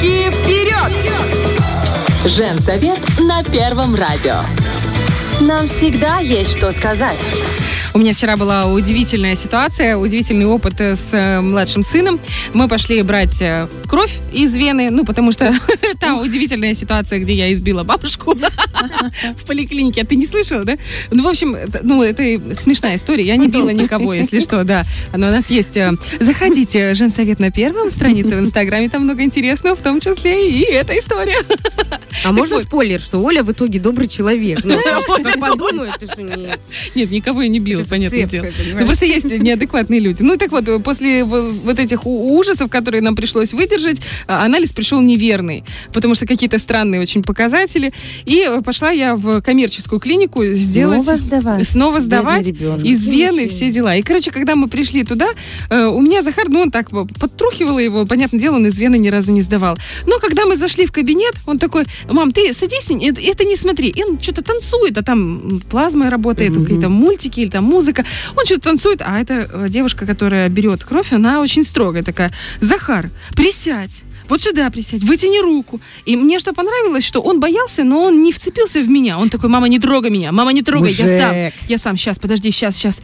Девочки, вперед! Женсовет на Первом радио. Нам всегда есть что сказать. У меня вчера была удивительная ситуация, удивительный опыт с э, младшим сыном. Мы пошли брать э, кровь из вены, ну, потому что та удивительная ситуация, где я избила бабушку в поликлинике. А ты не слышала, да? Ну, в общем, ну, это смешная история. Я не била никого, если что, да. Но у нас есть... э, Заходите, Женсовет на первом, странице в Инстаграме, там много интересного, в том числе и эта история. А можно спойлер, что Оля в итоге добрый человек? Ну, как подумают, ты что, не... Нет, никого я не била, понятное дело. Ну, просто есть неадекватные люди. Ну, так вот, после в- вот этих ужасов, которые нам пришлось выдержать, а, анализ пришел неверный, потому что какие-то странные очень показатели. И э, пошла я в коммерческую клинику сделать... Снова сдавать. Снова сдавать из вены все дела. И, короче, когда мы пришли туда, э, у меня Захар, ну, он так э, подтрухивало его, понятное дело, он из вены ни разу не сдавал. Но когда мы зашли в кабинет, он такой, мам, ты садись, это, не смотри. И он что-то танцует, а там плазма работает, какие-то мультики или там музыка. Он что-то танцует, а эта э, девушка, которая берет кровь, она очень строгая такая. Захар, присядь. Вот сюда присядь, вытяни руку. И мне что понравилось, что он боялся, но он не вцепился в меня. Он такой, мама, не трогай меня, мама, не трогай, я сам. Мужик. Я сам, сейчас, подожди, сейчас, сейчас.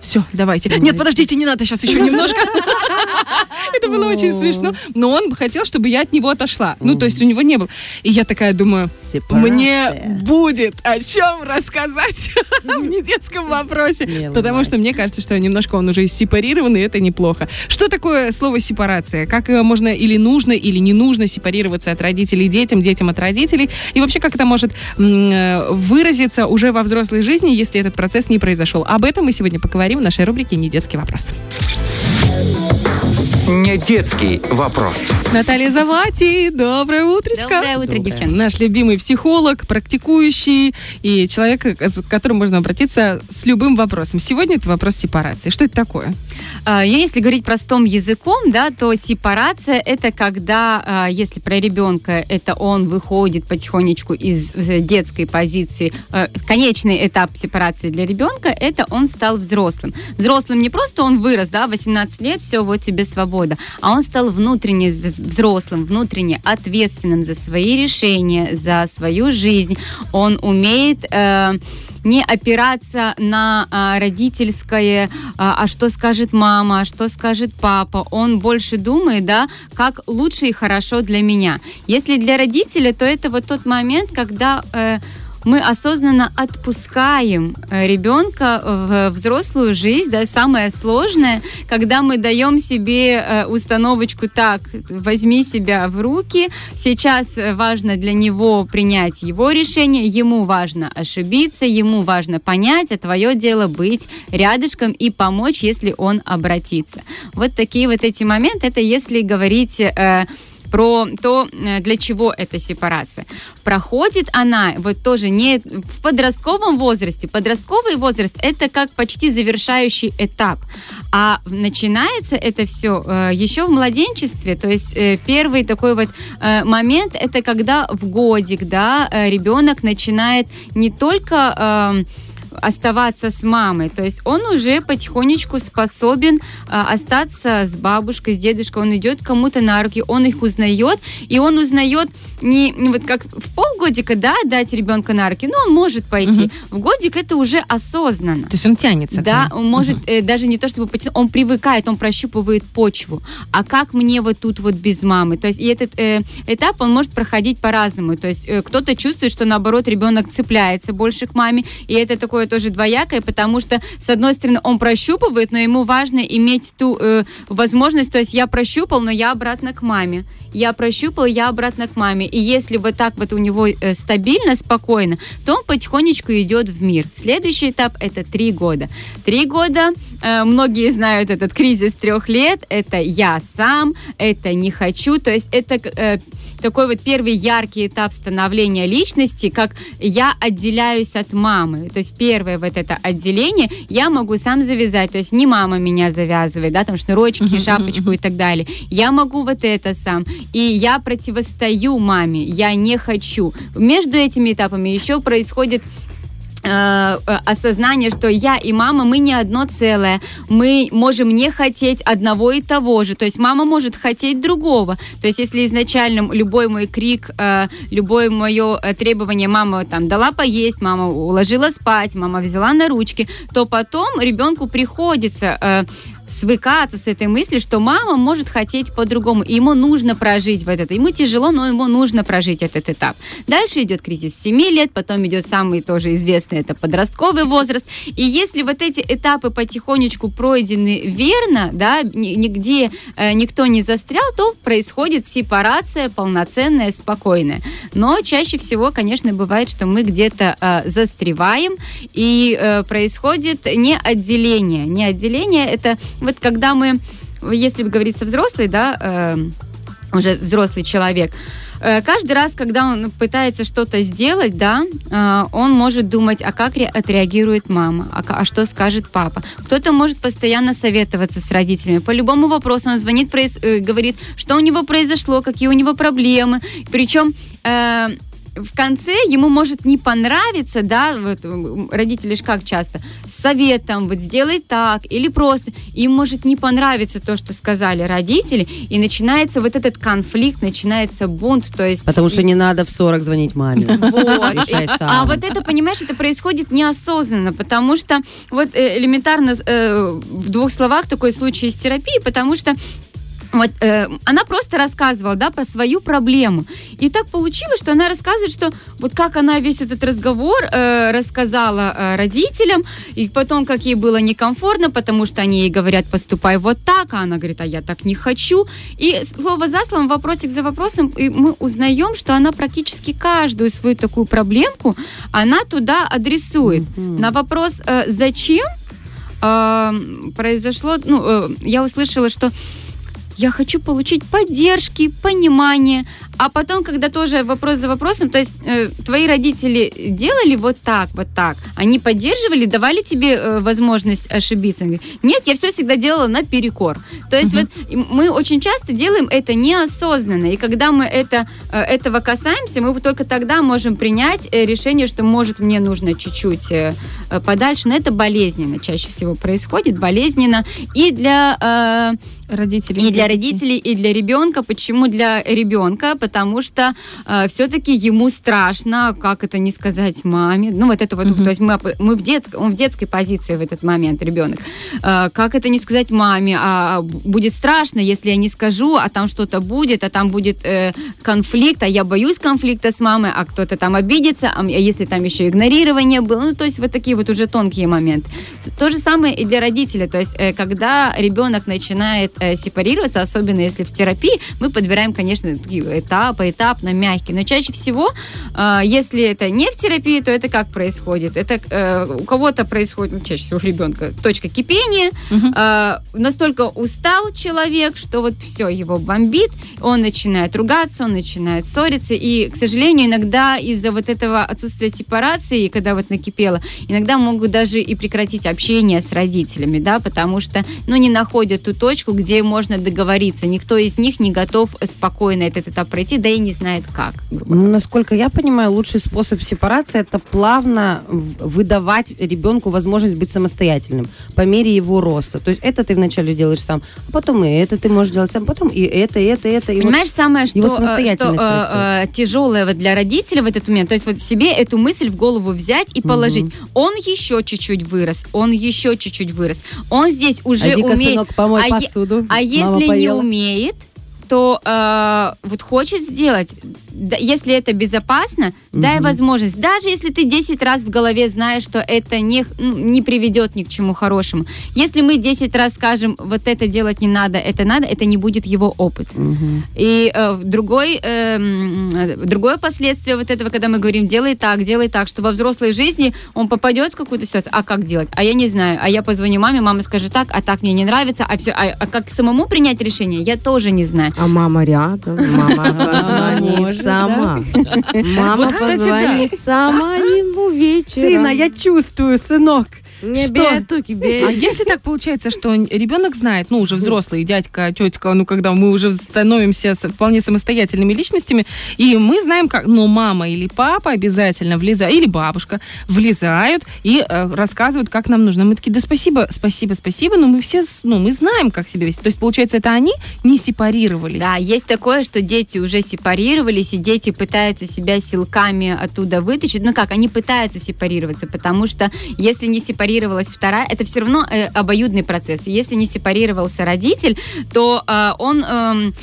Все, давайте. Нет, подождите, не надо, сейчас еще немножко. Это было очень смешно. Но он хотел, чтобы я от него отошла. Ну, то есть у него не было. И я такая думаю, мне будет о чем рассказать в недетском вопросе. Потому что мне кажется, что немножко он уже сепарирован, и это неплохо. Что такое слово сепарация? Как э, можно или нужно, или не нужно сепарироваться от родителей детям, детям от родителей? И вообще, как это может э, выразиться уже во взрослой жизни, если этот процесс не произошел? Об этом мы сегодня поговорим в нашей рубрике «Недетский вопрос». Не детский вопрос. Наталья Завати, доброе утречко. Доброе утро, девчонки. Наш любимый психолог, практикующий и человек, к с которым можно обратиться с любым вопросом. Сегодня это вопрос сепарации. Что это такое? А, Если говорить простым языком, да, то сепарация это когда, а, если про ребенка, это он выходит потихонечку из э, детской позиции. Э, Конечный этап сепарации для ребенка это он стал взрослым. Взрослым не просто он вырос, да, 18 лет, все, вот тебе свобода, а он стал внутренне вз- взрослым, внутренне ответственным за свои решения, за свою жизнь. Он умеет э, не опираться на а, родительское, а, а что скажет мама, а что скажет папа. Он больше думает, да, как лучше и хорошо для меня. Если для родителя, то это вот тот момент, когда э, мы осознанно отпускаем э, ребенка в взрослую жизнь, да, самое сложное, когда мы даем себе э, установочку так, возьми себя в руки, сейчас э, важно для него принять его решение, ему важно ошибиться, ему важно понять, а твое дело быть рядышком и помочь, если он обратится. Вот такие вот эти моменты, это если говорить про то, э, для чего эта сепарация. Проходит она вот тоже не в подростковом возрасте. Подростковый возраст это как почти завершающий этап. А начинается это все еще в младенчестве. То есть э, первый такой вот э, момент это когда в годик, да, э, ребенок начинает не только эм, оставаться с мамой. То есть он уже потихонечку способен а, остаться с бабушкой, с дедушкой. Он идет кому-то на руки, он их узнает, и он узнает не, не вот как в полгодика, да, дать ребенка на руки, но он может пойти. В годик это уже осознанно. То есть он тянется. Да, он может э, даже не то чтобы потянуть, он привыкает, он прощупывает почву. А как мне вот тут вот без мамы? То есть и этот э, этап он может проходить по-разному. То есть э, кто-то чувствует, что наоборот ребенок цепляется больше к маме, и это такое тоже двоякое, потому что с одной стороны он прощупывает, но ему важно иметь ту э, возможность, то есть я прощупал, но я обратно к маме. Я прощупал, я обратно к маме. И если вот так вот у него э, стабильно, спокойно, то он потихонечку идет в мир. Следующий этап это три года. Три года, э, многие знают этот кризис трех лет, это я сам, это не хочу, то есть это э, такой вот первый яркий этап становления личности, как я отделяюсь от мамы. То есть первое вот это отделение я могу сам завязать. То есть не мама меня завязывает, да, там шнурочки, шапочку и так далее. Я могу вот это сам. И я противостою маме, я не хочу. Между этими этапами еще происходит осознание, что я и мама, мы не одно целое. Мы можем не хотеть одного и того же. То есть мама может хотеть другого. То есть если изначально любой мой крик, э, любое мое э, требование мама там дала поесть, мама уложила спать, мама взяла на ручки, то потом ребенку приходится э, свыкаться с этой мыслью, что мама может хотеть по-другому, ему нужно прожить в этот. Ему тяжело, но ему нужно прожить этот этап. Дальше идет кризис 7 лет, потом идет самый тоже известный, это подростковый возраст. И если вот эти этапы потихонечку пройдены верно, да, ни- нигде э, никто не застрял, то происходит сепарация полноценная, спокойная. Но чаще всего, конечно, бывает, что мы где-то э, застреваем, и э, происходит не отделение. Не отделение, это вот когда мы, если говорить со взрослой, да, э, уже взрослый человек, э, каждый раз, когда он пытается что-то сделать, да, э, он может думать, а как ре- отреагирует мама, а, а что скажет папа. Кто-то может постоянно советоваться с родителями. По любому вопросу он звонит, э, говорит, что у него произошло, какие у него проблемы. Причем в конце ему может не понравиться, да, вот родители ж как часто, с советом, вот сделай так, или просто, им может не понравиться то, что сказали родители, и начинается вот этот конфликт, начинается бунт, то есть... Потому что не надо в 40 звонить маме. Вот. И-. А вот это, понимаешь, это происходит неосознанно, потому что вот э, элементарно э, в двух словах такой случай из терапии, потому что вот, э, она просто рассказывала, да, про свою проблему. И так получилось, что она рассказывает, что вот как она весь этот разговор э, рассказала э, родителям, и потом, как ей было некомфортно, потому что они ей говорят, поступай вот так, а она говорит, а я так не хочу. И слово за словом, вопросик за вопросом, и мы узнаем, что она практически каждую свою такую проблемку, она туда адресует. На вопрос, э, зачем, э, произошло, ну, э, я услышала, что я хочу получить поддержки, понимание. А потом, когда тоже вопрос за вопросом, то есть э, твои родители делали вот так, вот так, они поддерживали, давали тебе э, возможность ошибиться? Нет, я все всегда делала наперекор. То есть вот и мы очень часто делаем это неосознанно, и когда мы это, э, этого касаемся, мы только тогда можем принять э, решение, что может мне нужно чуть-чуть э, э, подальше, но это болезненно чаще всего происходит, болезненно и для э, Родители. и для родителей, и для ребенка. Почему для ребенка? Потому что все-таки ему страшно, как это не сказать маме. Ну, вот это вот, то есть мы, мы в, детск- он в детской позиции в этот момент, ребенок. Э, как это не сказать маме? А будет страшно, если я не скажу, а там что-то будет, а там будет э, конфликт, а я боюсь конфликта с мамой, а кто-то там обидится, а а если там еще игнорирование было, ну, то есть вот такие вот уже тонкие моменты. То же самое и для родителя, то есть э, когда ребенок начинает э, сепарироваться, особенно если в терапии, мы подбираем, конечно, такие этапы, этапно, мягкие, но чаще всего, э, если это не в терапии, то это как происходит? Это э, у кого-то происходит, ну, чаще всего у ребенка, точка кипения, э, настолько устал человек, что вот все, его бомбит, он начинает ругаться, он начинает ссориться, и, к сожалению, иногда из-за вот этого отсутствия сепарации, когда вот накипело, иногда могут даже и прекратить общение с родителями, да, потому что, ну, не находят ту точку, где можно договориться. Никто из них не готов спокойно этот этап пройти, да и не знает как. Ну, насколько я понимаю, лучший способ сепарации это плавно выдавать ребенку возможность быть самостоятельным по мере его роста. То есть это ты вначале делаешь сам, а потом и это ты можешь делать сам, потом и это, и это, и это. И вот Понимаешь, самое, что, э, что, растет. э, э, тяжелое вот для родителей в этот момент, то есть вот себе эту мысль в голову взять и положить. Он еще чуть-чуть вырос, он еще чуть-чуть вырос. Он здесь уже Иди-ка, умеет... сынок, помой а посуду. А Мама если не умеет, то э, вот хочет сделать, да, если это безопасно, дай возможность. Даже если ты 10 раз в голове знаешь, что это не, ну, не приведет ни к чему хорошему. Если мы 10 раз скажем, вот это делать не надо, это надо, это не будет его опыт. И э, другой, э, э, другое последствие вот этого, когда мы говорим, делай так, делай так, что во взрослой жизни он попадет в какую-то ситуацию, а как делать? А я не знаю, а я позвоню маме, мама скажет так, а так мне не нравится, а, все, а, а как самому принять решение, я тоже не знаю. А мама рядом, мама позвонит может, сама. Мама Вот, кстати, позвонит сама ему вечером. Сына, я чувствую, сынок. Не Что? А если так получается, что ребенок знает, ну, уже взрослый, дядька, тетка, ну, когда мы уже становимся вполне самостоятельными личностями, и мы знаем, как, ну, мама или папа обязательно влезают, или бабушка влезают и э, рассказывают, как нам нужно. Мы такие, да спасибо, спасибо, спасибо, но мы все, ну, мы знаем, как себя вести. То есть, получается, это они не сепарировались. Да, есть такое, что дети уже сепарировались, и дети пытаются себя силками оттуда вытащить. Ну как, они пытаются сепарироваться, потому что если не сепарировалась вторая, это все равно э, обоюдный процесс. Если не сепарировался родитель, то э, он... эм,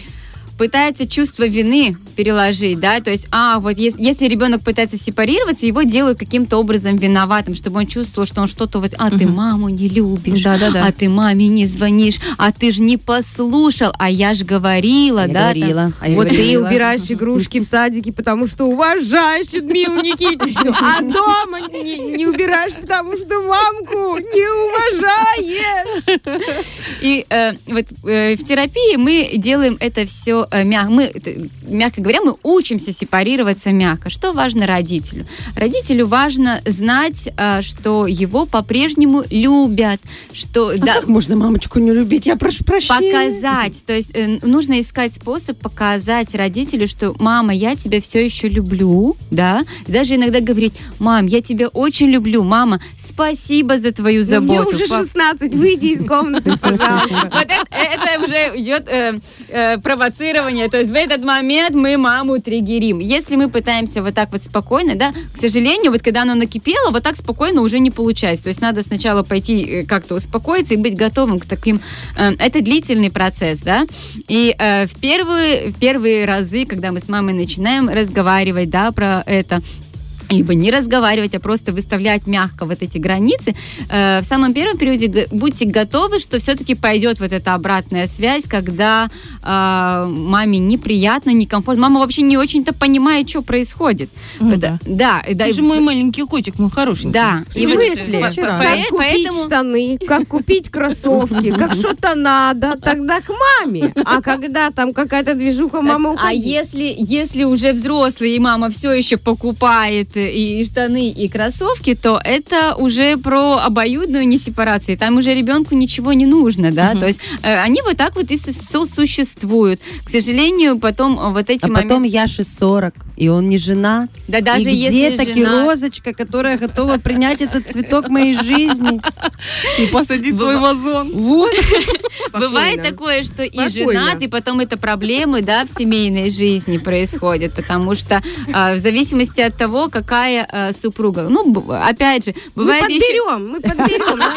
пытается чувство вины переложить, да, то есть, а, вот если, если ребенок пытается сепарироваться, его делают каким-то образом виноватым, чтобы он чувствовал, что он что-то вот, а, ты маму не любишь, Да-да-да. а ты маме не звонишь, а ты же не послушал, а я ж говорила, Я да, там. говорила, а я Вот ты говорила. убираешь игрушки в садике, потому что уважаешь Людмилу Никитичну, а дома не, не убираешь, потому что мамку не уважаешь. И э, вот э, в терапии мы делаем это все мягко. Мы, это, мягко говоря, мы учимся сепарироваться мягко. Что важно родителю? Родителю важно знать, э, что его по-прежнему любят, что А да, как можно мамочку не любить? Я прошу прощения. показать. То есть э, нужно искать способ показать родителю, что мама, я тебя все еще люблю, да. Даже иногда говорить, мам, я тебя очень люблю, мама, спасибо за твою Мне заботу. уже Па- 16, выйди из комнаты, пожалуйста. Вот это, уже идет э, провоцирование. То есть в этот момент мы маму триггерим. Если мы пытаемся вот так вот спокойно, да, к сожалению, вот когда оно накипело, вот так спокойно уже не получается. То есть надо сначала пойти э, как-то успокоиться и быть готовым к таким... э, это длительный процесс, да. И э, в, первые, в первые разы, когда мы с мамой начинаем разговаривать, да, про это, либо не разговаривать, а просто выставлять мягко вот эти границы, э, в самом первом периоде будьте готовы, что все-таки пойдет вот эта обратная связь, когда э, маме неприятно, некомфортно. Мама вообще не очень-то понимает, что происходит. Ну да, и да, Ты же в- мой маленький котик, мой хорошенький. да. В И вот- смысле? Как купить поэтому штаны, как купить кроссовки, как что-то надо, тогда к маме. А когда там какая-то движуха, мама А уходи. если, если уже взрослый, и мама все еще покупает и штаны, и кроссовки, то это уже про обоюдную несепарацию. Там уже ребенку ничего не нужно, да. То есть э, они вот так вот и со- сосуществуют. К сожалению, потом э, вот эти А потом моменты... Яше 40, и он не женат. Да даже и где если таки жена- розочка, которая готова принять этот цветок моей жизни? И посадить свой вазон. Вот. Бывает такое, что и женат, и потом это проблемы, да, в семейной жизни происходят, потому что э, в зависимости от того, какая э, супруга. Ну, б- опять же, Мы бывает еще... подберем, мы подберем.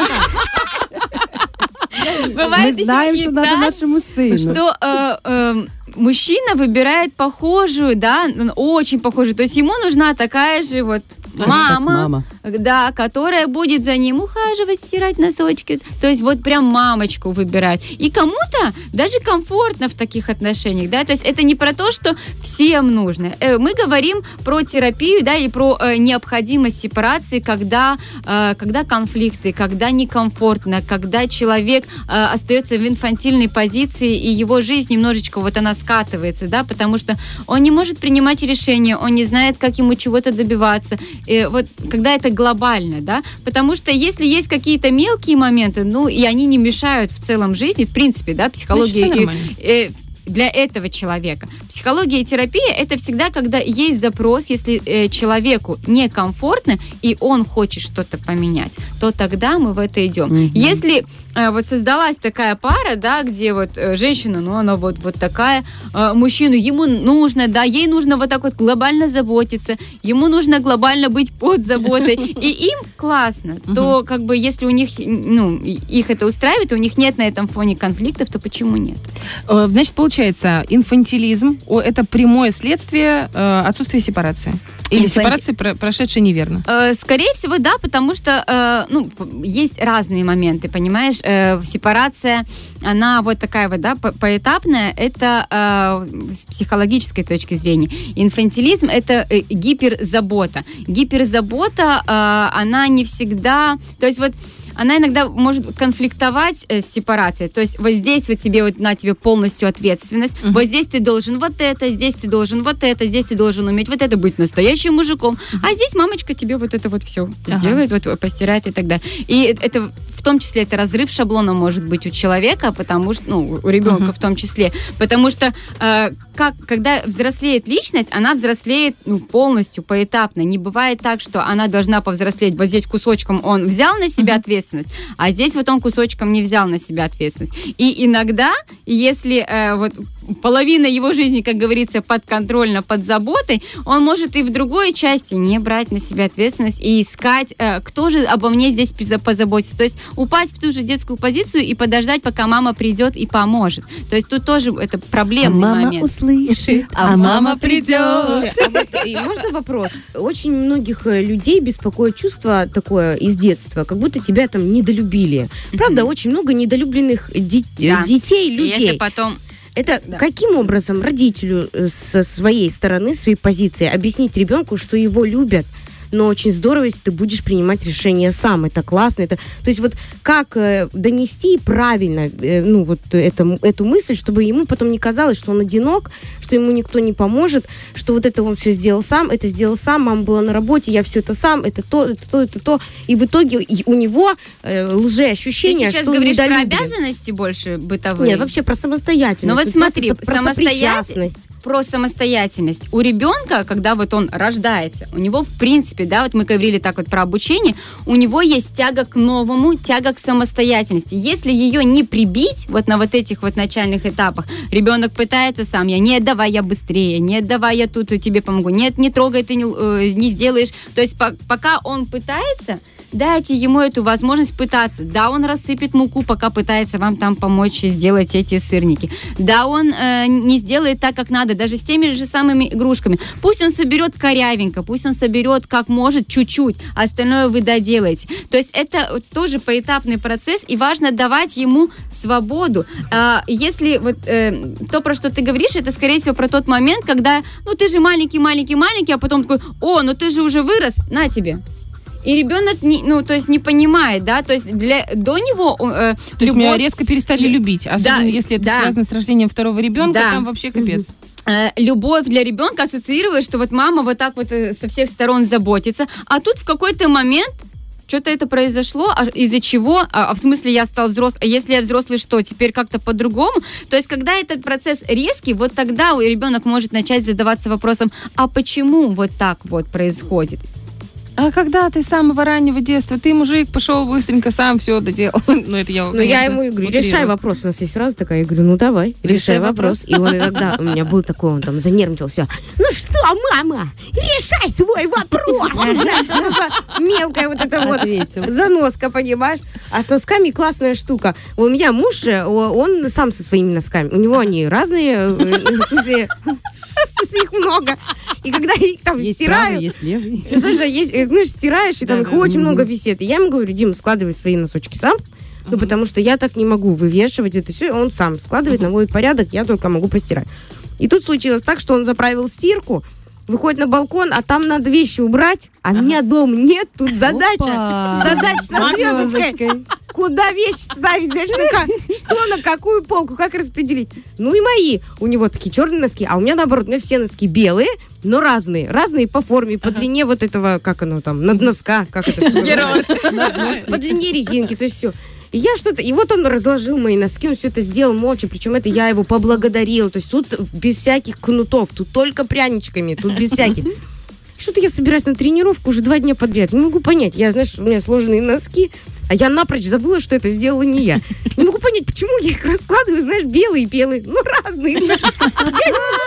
Мы Бывает еще знаем, что надо нашему сыну. что э, э, мужчина выбирает похожую, да, очень похожую. То есть ему нужна такая же вот мама, мама. да, которая будет за ним ухаживать, стирать носочки. То есть вот прям мамочку выбирать. И кому-то даже комфортно в таких отношениях, да. То есть это не про то, что всем нужно. Э, Мы говорим про терапию, да, и про э, необходимость сепарации, когда, э, когда конфликты, когда некомфортно, когда человек остается в инфантильной позиции, и его жизнь немножечко вот она скатывается, да, потому что он не может принимать решения, он не знает, как ему чего-то добиваться. И вот когда это глобально, да, потому что если есть какие-то мелкие моменты, ну, и они не мешают в целом жизни, в принципе, да, Значит, всё и- э, для этого человека. Психология и терапия это всегда, когда есть запрос, если э, человеку некомфортно и он хочет что-то поменять, то тогда мы в это идем. Мгм. Если э, вот создалась такая пара, да, где вот э, женщина, ну она вот вот такая, э, мужчину ему нужно, да, ей нужно вот так вот глобально заботиться, ему нужно глобально быть под заботой, и им классно, то как бы если у них, ну, их это устраивает, у них нет на этом фоне конфликтов, то почему нет? Э, Значит, получается, инфантилизм это прямое следствие отсутствия сепарации. Или Инфанти- сепарации, про- прошедшей неверно. Э, Скорее всего, да, потому что э, ну, есть разные моменты, понимаешь? Э, Сепарация, она вот такая вот, да, по- поэтапная, это э, с психологической точки зрения. Инфантилизм – это гиперзабота. Гиперзабота, э, она не всегда... То есть вот она иногда может конфликтовать э, с сепарацией. То есть вот здесь вот тебе вот на тебе полностью ответственность, вот здесь ты должен вот это, здесь ты должен вот это, здесь ты должен уметь вот это, быть настоящим мужиком, а здесь мамочка тебе вот это вот все Ага. сделает, вот постирает и так далее. И это в том числе это разрыв шаблона может быть у человека, потому что, ну, у ребенка Мгм. в том числе, потому что э, как, когда взрослеет личность, она взрослеет ну, полностью, поэтапно. Не бывает так, что она должна повзрослеть. Вот здесь кусочком он взял на себя ответственность, а здесь вот он кусочком не взял на себя ответственность. И иногда, если э, вот половина его жизни, как говорится, подконтрольна, под заботой, он может и в другой части не брать на себя ответственность и искать, э, кто же обо мне здесь поза- позаботится. То есть упасть в ту же детскую позицию и подождать, пока мама придет и поможет. То есть тут тоже это А проблемный мама момент. Услышит, а мама придет. А вот, и можно вопрос? Очень многих э, людей беспокоит чувство такое из детства, как будто тебя там недолюбили. Правда, очень много недолюбленных Да. детей, И людей. это потом Это Да. каким образом родителю э, со своей стороны, своей позиции объяснить ребенку, что его любят, но очень здорово, если ты будешь принимать решения сам. Это классно. Это... То есть вот как э, донести правильно э, ну, вот это, эту мысль, чтобы ему потом не казалось, что он одинок, что ему никто не поможет, что вот это он все сделал сам, это сделал сам, мама была на работе, я все это сам, это то, это то, это то. И в итоге у него э, лжеощущение, что он говоришь про недолюблен. обязанности больше бытовые. Нет, вообще про самостоятельность. Ну вот смотри, про самостоятельность- про самостоятельность. У ребенка, когда вот он рождается, у него в принципе, да, вот мы говорили так вот про обучение, у него есть тяга к новому, тяга к самостоятельности. Если ее не прибить вот на вот этих вот начальных этапах, ребенок пытается сам, я нет, давай я быстрее, нет, давай я тут тебе помогу, нет, не трогай, ты не, э, не сделаешь. То есть по- пока он пытается, дайте ему эту возможность пытаться. Да, он рассыпет муку, пока пытается вам там помочь сделать эти сырники. Да, он э, не сделает так, как надо, даже с теми же самыми игрушками. Пусть он соберет корявенько, пусть он соберет как может чуть-чуть, а остальное вы доделаете. То есть это тоже поэтапный процесс, и важно давать ему свободу. А, если вот э, то, про что ты говоришь, это, скорее всего, про тот момент, когда, ну, ты же маленький, маленький, маленький, а потом такой, о, ну ты же уже вырос, на тебе. И ребенок, не, ну, то есть не понимает, да, то есть для, до него э, То есть меня резко перестали любить. Особенно Да, если это да. связано с рождением второго ребенка, Да. там вообще капец. э, любовь для ребенка ассоциировалась, что вот мама вот так вот э, со всех сторон заботится, а тут в какой-то момент что-то это произошло, а из-за чего, а, а в смысле я стал взрослым, а если я взрослый, что, теперь как-то по-другому? То есть, когда этот процесс резкий, вот тогда у ребенок может начать задаваться вопросом, а почему вот так вот происходит? А когда ты с самого раннего детства, ты мужик, пошел быстренько сам все доделал. Ну, это я, Ну, я ему и говорю, утрирую. решай вопрос. У нас есть фраза такая, я говорю, ну давай, решай, Решай вопрос. И он иногда, у меня был такой, он там занервничался. Ну что, мама, решай свой вопрос. Мелкая вот эта вот заноска, понимаешь? А с носками классная штука. У меня муж, э, он сам со своими носками. У него они разные, э, в смысле, их много. И когда их там Есть правый, стираю, есть левый. Слушай, есть, э, ну, стираешь, и там их очень много висит. И я ему говорю, Дим, складывай свои носочки сам. Ну, потому что я так не могу вывешивать это все. Он сам складывает, наводит порядок, я только могу постирать. И тут случилось так, что он заправил стирку, выходит на балкон, а там надо вещи убрать, а меня дома нет, тут задача. Опа. Задача со звездочкой. Куда вещи ставить, знаешь, на что на какую полку, как распределить. Ну и мои. У него такие черные носки, а у меня наоборот, у меня все носки белые, но разные. Разные по форме, по длине вот этого, как оно там, над носка, как это? По длине резинки, то есть все. И я что-то... И вот он разложил мои носки, он все это сделал молча, причем это я его поблагодарила. То есть тут без всяких кнутов, тут только пряничками, тут без всяких. Что-то я собираюсь на тренировку уже два дня подряд. Не могу понять. Я, знаешь, у меня сложные носки, а я напрочь забыла, что это сделала не я. Не могу понять, почему я их раскладываю, знаешь, белые, белые, ну, разные. Я не могу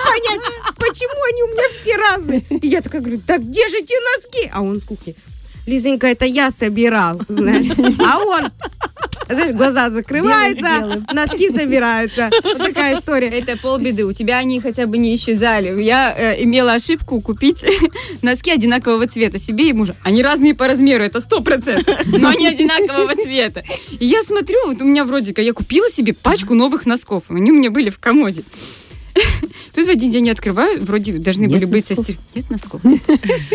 понять, почему они у меня все разные. И я такая говорю, так где же те носки? А он с кухни. Лизонька, это я собирал, знаешь. А он, знаешь, глаза закрываются, Белым, носки собираются. Вот такая история. Это полбеды. У тебя они хотя бы не исчезали. Я э, имела ошибку купить носки одинакового цвета себе и мужу. Они разные по размеру, это сто процентов, но они одинакового цвета. И я смотрю, вот у меня вроде как я купила себе пачку новых носков. Они у меня были в комоде. Тут в один день я открываю, вроде должны Нет были быть со стирки. Нет носков.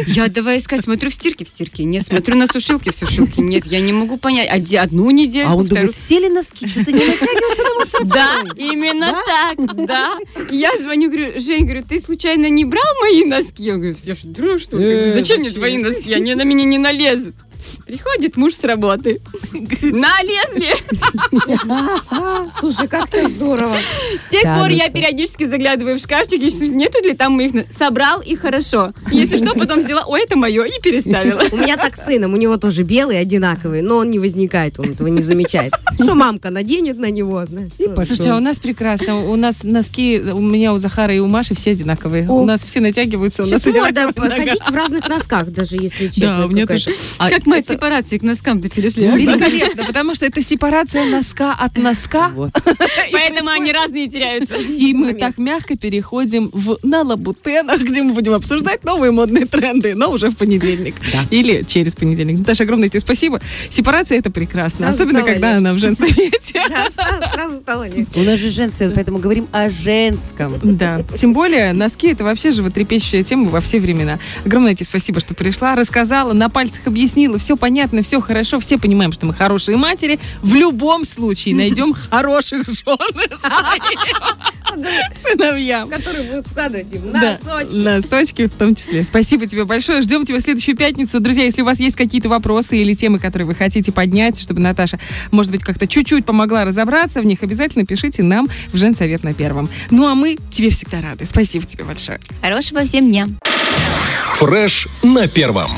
Я давай искать, смотрю в стирке, в стирке. Нет, смотрю на сушилке, в сушилке. Нет, я не могу понять. Одну неделю, А он вторую. думает, сели носки, что-то не натягиваются на мусор. Да, именно так, да. Я звоню, говорю, Жень, говорю, ты случайно не брал мои носки? Я говорю, все что, что? Э, Зачем мне твои носки? Они на меня не налезут. Приходит муж с работы. Налезли. Слушай, как это здорово. С тех пор я периодически заглядываю в шкафчик, и смотрю, нету ли там моих... Собрал и хорошо. Если что, потом взяла, ой, это мое, и переставила. У меня так с сыном, у него тоже белый, одинаковый, но он не возникает, он этого не замечает. Что мамка наденет на него, знаешь. Слушайте, а у нас прекрасно. У нас носки, у меня, у Захара и у Маши все одинаковые. У нас все натягиваются, у нас одинаковые ходить в разных носках, даже если честно. Да, у меня тоже. А Как мы от это сепарации к носкам-то перешли. а? Великолепно, потому что это сепарация носка от носка. Поэтому они разные теряются. И мы так мягко переходим в на лабутенах, где мы будем обсуждать новые модные тренды, но уже в понедельник. Или через понедельник. Наташа, огромное тебе спасибо. Сепарация это прекрасно. Особенно, когда она в женсовете. Да, сразу- сразу стало легче. У нас же женское, поэтому говорим о женском. Да. Тем более, носки это вообще животрепещущая тема во все времена. Огромное тебе спасибо, что пришла, рассказала, на пальцах объяснила. Все понятно, все хорошо. Все понимаем, что мы хорошие матери. В любом случае найдем хороших жен сыновьям. Которые будут складывать им носочки. носочки в том числе. Спасибо тебе большое. Ждем тебя в следующую пятницу. Друзья, если у вас есть какие-то вопросы или темы, которые вы хотите поднять, чтобы Наташа, может быть, как-то чуть-чуть помогла разобраться в них, обязательно пишите нам в Женсовет на первом. Ну, а мы тебе всегда рады. Спасибо тебе большое. Хорошего всем дня. Фреш на первом.